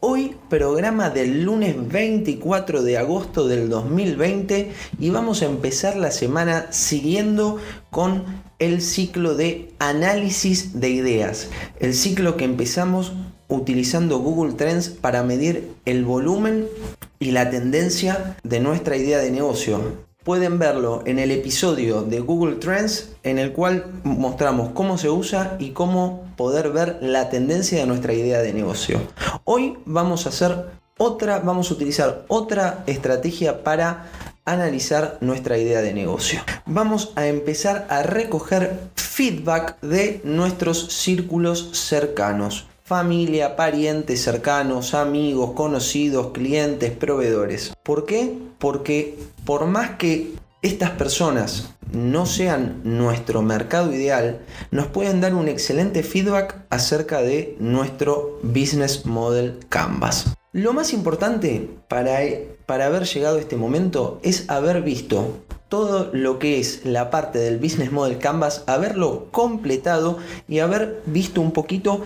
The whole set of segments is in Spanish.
Hoy programa del lunes 24 de agosto del 2020 y vamos a empezar la semana siguiendo con el ciclo de análisis de ideas. El ciclo que empezamos utilizando Google Trends para medir el volumen y la tendencia de nuestra idea de negocio pueden verlo en el episodio de Google Trends en el cual mostramos cómo se usa y cómo poder ver la tendencia de nuestra idea de negocio. Hoy vamos a hacer otra, vamos a utilizar otra estrategia para analizar nuestra idea de negocio. Vamos a empezar a recoger feedback de nuestros círculos cercanos familia, parientes cercanos, amigos, conocidos, clientes, proveedores. ¿Por qué? Porque por más que estas personas no sean nuestro mercado ideal, nos pueden dar un excelente feedback acerca de nuestro business model Canvas. Lo más importante para, para haber llegado a este momento es haber visto todo lo que es la parte del Business Model Canvas, haberlo completado y haber visto un poquito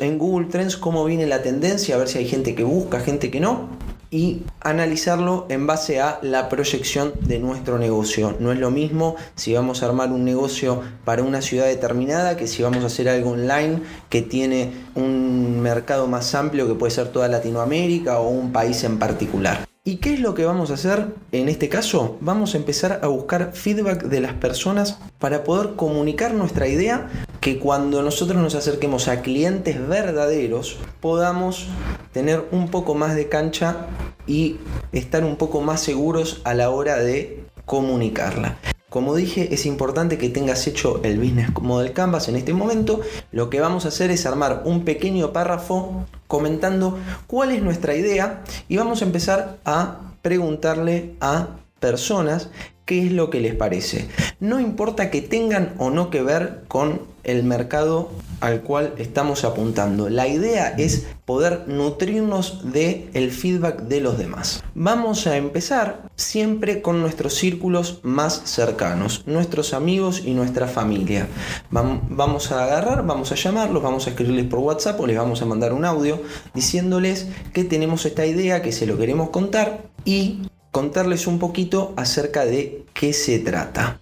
en Google Trends cómo viene la tendencia, a ver si hay gente que busca, gente que no, y analizarlo en base a la proyección de nuestro negocio. No es lo mismo si vamos a armar un negocio para una ciudad determinada que si vamos a hacer algo online que tiene un mercado más amplio que puede ser toda Latinoamérica o un país en particular. ¿Y qué es lo que vamos a hacer en este caso? Vamos a empezar a buscar feedback de las personas para poder comunicar nuestra idea que cuando nosotros nos acerquemos a clientes verdaderos podamos tener un poco más de cancha y estar un poco más seguros a la hora de comunicarla. Como dije, es importante que tengas hecho el Business Model Canvas en este momento. Lo que vamos a hacer es armar un pequeño párrafo comentando cuál es nuestra idea y vamos a empezar a preguntarle a personas qué es lo que les parece. No importa que tengan o no que ver con el mercado al cual estamos apuntando. La idea es poder nutrirnos de el feedback de los demás. Vamos a empezar siempre con nuestros círculos más cercanos, nuestros amigos y nuestra familia. Vamos a agarrar, vamos a llamarlos, vamos a escribirles por WhatsApp o les vamos a mandar un audio diciéndoles que tenemos esta idea, que se lo queremos contar y contarles un poquito acerca de qué se trata.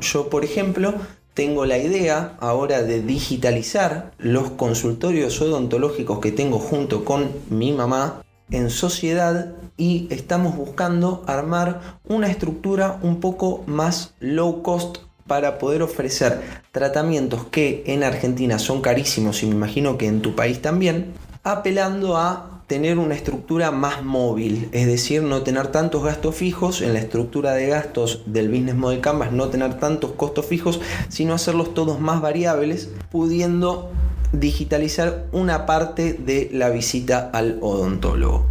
Yo, por ejemplo, tengo la idea ahora de digitalizar los consultorios odontológicos que tengo junto con mi mamá en sociedad y estamos buscando armar una estructura un poco más low cost para poder ofrecer tratamientos que en Argentina son carísimos y me imagino que en tu país también, apelando a tener una estructura más móvil, es decir, no tener tantos gastos fijos en la estructura de gastos del Business Model Canvas, no tener tantos costos fijos, sino hacerlos todos más variables, pudiendo digitalizar una parte de la visita al odontólogo.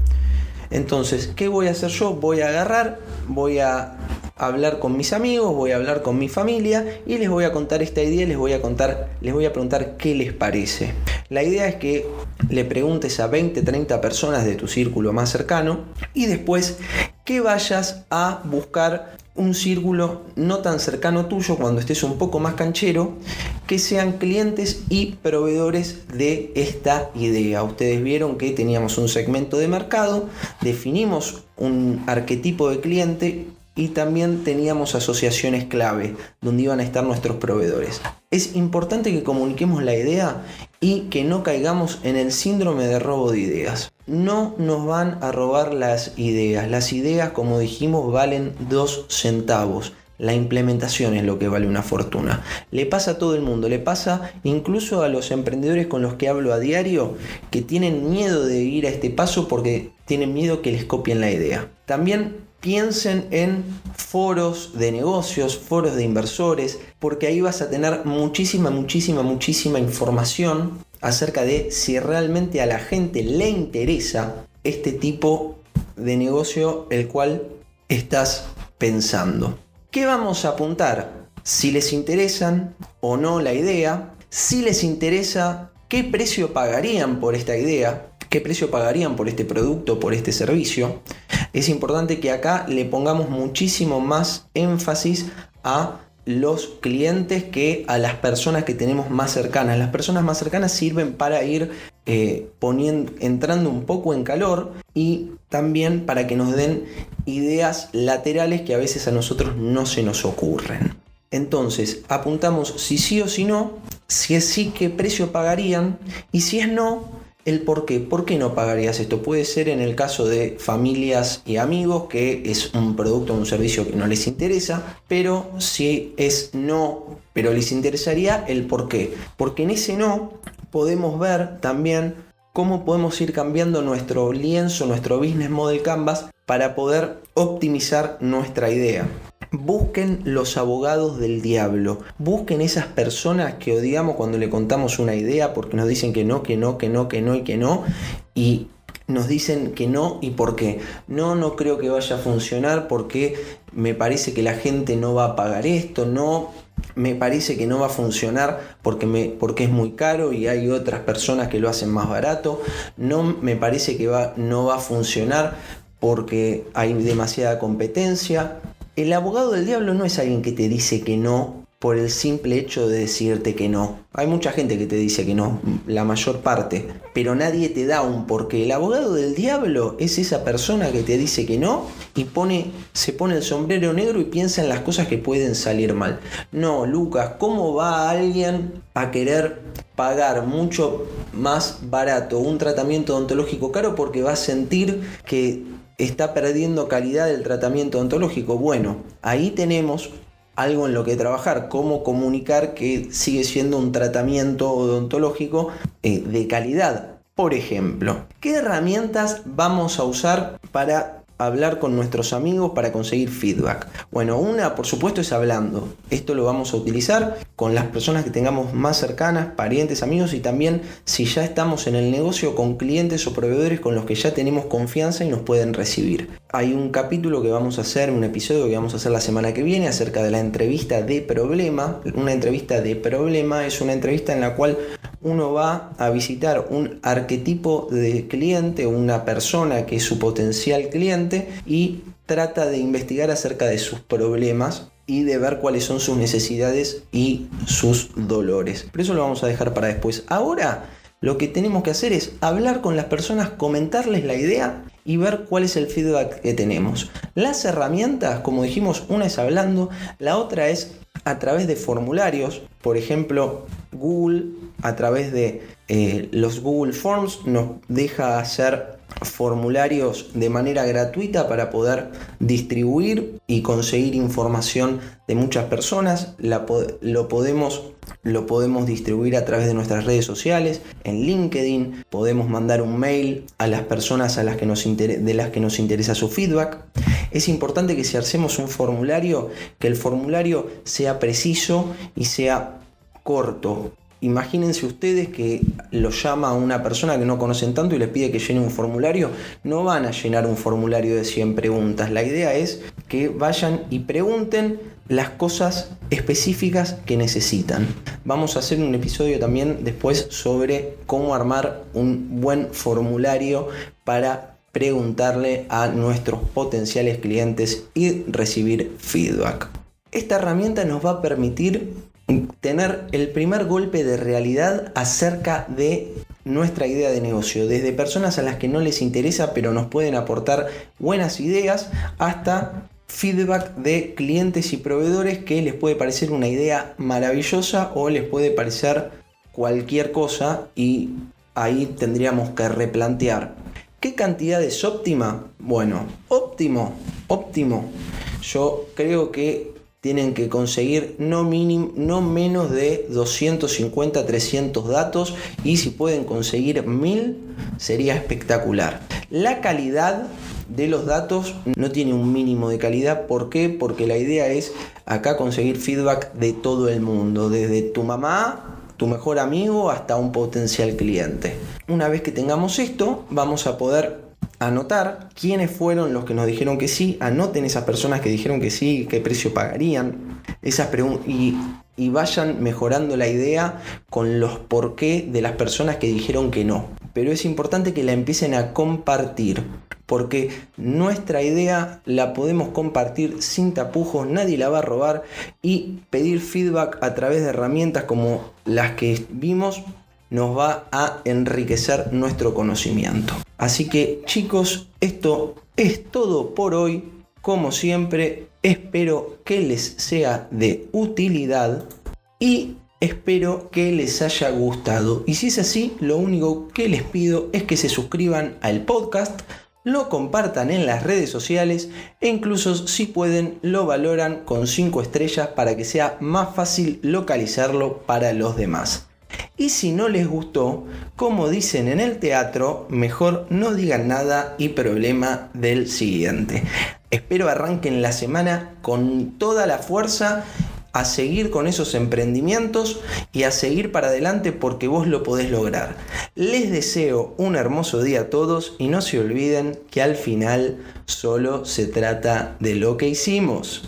Entonces, ¿qué voy a hacer yo? Voy a agarrar, voy a hablar con mis amigos, voy a hablar con mi familia y les voy a contar esta idea, les voy a contar, les voy a preguntar qué les parece. La idea es que le preguntes a 20, 30 personas de tu círculo más cercano y después que vayas a buscar un círculo no tan cercano tuyo cuando estés un poco más canchero, que sean clientes y proveedores de esta idea. Ustedes vieron que teníamos un segmento de mercado, definimos un arquetipo de cliente y también teníamos asociaciones clave donde iban a estar nuestros proveedores. Es importante que comuniquemos la idea y que no caigamos en el síndrome de robo de ideas. No nos van a robar las ideas. Las ideas, como dijimos, valen dos centavos. La implementación es lo que vale una fortuna. Le pasa a todo el mundo, le pasa incluso a los emprendedores con los que hablo a diario que tienen miedo de ir a este paso porque tienen miedo que les copien la idea. También piensen en foros de negocios, foros de inversores, porque ahí vas a tener muchísima, muchísima, muchísima información acerca de si realmente a la gente le interesa este tipo de negocio, el cual estás pensando. ¿Qué vamos a apuntar? Si les interesan o no la idea, si les interesa qué precio pagarían por esta idea, qué precio pagarían por este producto, por este servicio, es importante que acá le pongamos muchísimo más énfasis a los clientes que a las personas que tenemos más cercanas. Las personas más cercanas sirven para ir eh, poniendo, entrando un poco en calor y también para que nos den ideas laterales que a veces a nosotros no se nos ocurren. Entonces, apuntamos si sí o si no, si es sí, qué precio pagarían y si es no, el por qué. ¿Por qué no pagarías esto? Puede ser en el caso de familias y amigos que es un producto o un servicio que no les interesa, pero si es no, pero les interesaría el por qué. Porque en ese no podemos ver también cómo podemos ir cambiando nuestro lienzo, nuestro business model canvas para poder optimizar nuestra idea. Busquen los abogados del diablo. Busquen esas personas que odiamos cuando le contamos una idea porque nos dicen que no, que no, que no, que no y que no. Y nos dicen que no y por qué. No, no creo que vaya a funcionar porque me parece que la gente no va a pagar esto. No, me parece que no va a funcionar porque, me, porque es muy caro y hay otras personas que lo hacen más barato. No me parece que va, no va a funcionar porque hay demasiada competencia. El abogado del diablo no es alguien que te dice que no por el simple hecho de decirte que no. Hay mucha gente que te dice que no, la mayor parte, pero nadie te da un porqué. El abogado del diablo es esa persona que te dice que no y pone, se pone el sombrero negro y piensa en las cosas que pueden salir mal. No, Lucas, ¿cómo va alguien a querer pagar mucho más barato un tratamiento odontológico caro porque va a sentir que está perdiendo calidad del tratamiento odontológico. Bueno, ahí tenemos algo en lo que trabajar, cómo comunicar que sigue siendo un tratamiento odontológico eh, de calidad. Por ejemplo, ¿qué herramientas vamos a usar para hablar con nuestros amigos para conseguir feedback? Bueno, una por supuesto es hablando. Esto lo vamos a utilizar con las personas que tengamos más cercanas, parientes, amigos y también si ya estamos en el negocio con clientes o proveedores con los que ya tenemos confianza y nos pueden recibir. Hay un capítulo que vamos a hacer, un episodio que vamos a hacer la semana que viene acerca de la entrevista de problema. Una entrevista de problema es una entrevista en la cual uno va a visitar un arquetipo de cliente, una persona que es su potencial cliente y trata de investigar acerca de sus problemas y de ver cuáles son sus necesidades y sus dolores. Pero eso lo vamos a dejar para después. Ahora lo que tenemos que hacer es hablar con las personas, comentarles la idea y ver cuál es el feedback que tenemos. Las herramientas, como dijimos, una es hablando, la otra es a través de formularios, por ejemplo, Google a través de eh, los Google Forms nos deja hacer formularios de manera gratuita para poder distribuir y conseguir información de muchas personas. lo, podemos, lo podemos distribuir a través de nuestras redes sociales, en LinkedIn, podemos mandar un mail a las personas a las que nos de las que nos interesa su feedback. Es importante que si hacemos un formulario, que el formulario sea preciso y sea corto. Imagínense ustedes que lo llama a una persona que no conocen tanto y le pide que llene un formulario. No van a llenar un formulario de 100 preguntas. La idea es que vayan y pregunten las cosas específicas que necesitan. Vamos a hacer un episodio también después sobre cómo armar un buen formulario para preguntarle a nuestros potenciales clientes y recibir feedback. Esta herramienta nos va a permitir tener el primer golpe de realidad acerca de nuestra idea de negocio, desde personas a las que no les interesa pero nos pueden aportar buenas ideas hasta feedback de clientes y proveedores que les puede parecer una idea maravillosa o les puede parecer cualquier cosa y ahí tendríamos que replantear. ¿Qué cantidad es óptima? Bueno, óptimo, óptimo. Yo creo que tienen que conseguir no, no menos de 250, 300 datos y si pueden conseguir 1000 sería espectacular. La calidad de los datos no tiene un mínimo de calidad. ¿Por qué? Porque la idea es acá conseguir feedback de todo el mundo, desde tu mamá, tu mejor amigo hasta un potencial cliente. Una vez que tengamos esto, vamos a poder anotar quiénes fueron los que nos dijeron que sí, anoten esas personas que dijeron que sí, qué precio pagarían, esas y, y vayan mejorando la idea con los por qué de las personas que dijeron que no. Pero es importante que la empiecen a compartir porque nuestra idea la podemos compartir sin tapujos, nadie la va a robar y pedir feedback a través de herramientas como las que vimos nos va a enriquecer nuestro conocimiento. Así que chicos, esto es todo por hoy. Como siempre, espero que les sea de utilidad y espero que les haya gustado. Y si es así, lo único que les pido es que se suscriban al podcast lo compartan en las redes sociales e incluso si pueden lo valoran con 5 estrellas para que sea más fácil localizarlo para los demás. Y si no les gustó, como dicen en el teatro, mejor no digan nada y problema del siguiente. Espero arranquen la semana con toda la fuerza a seguir con esos emprendimientos y a seguir para adelante porque vos lo podés lograr. Les deseo un hermoso día a todos y no se olviden que al final solo se trata de lo que hicimos.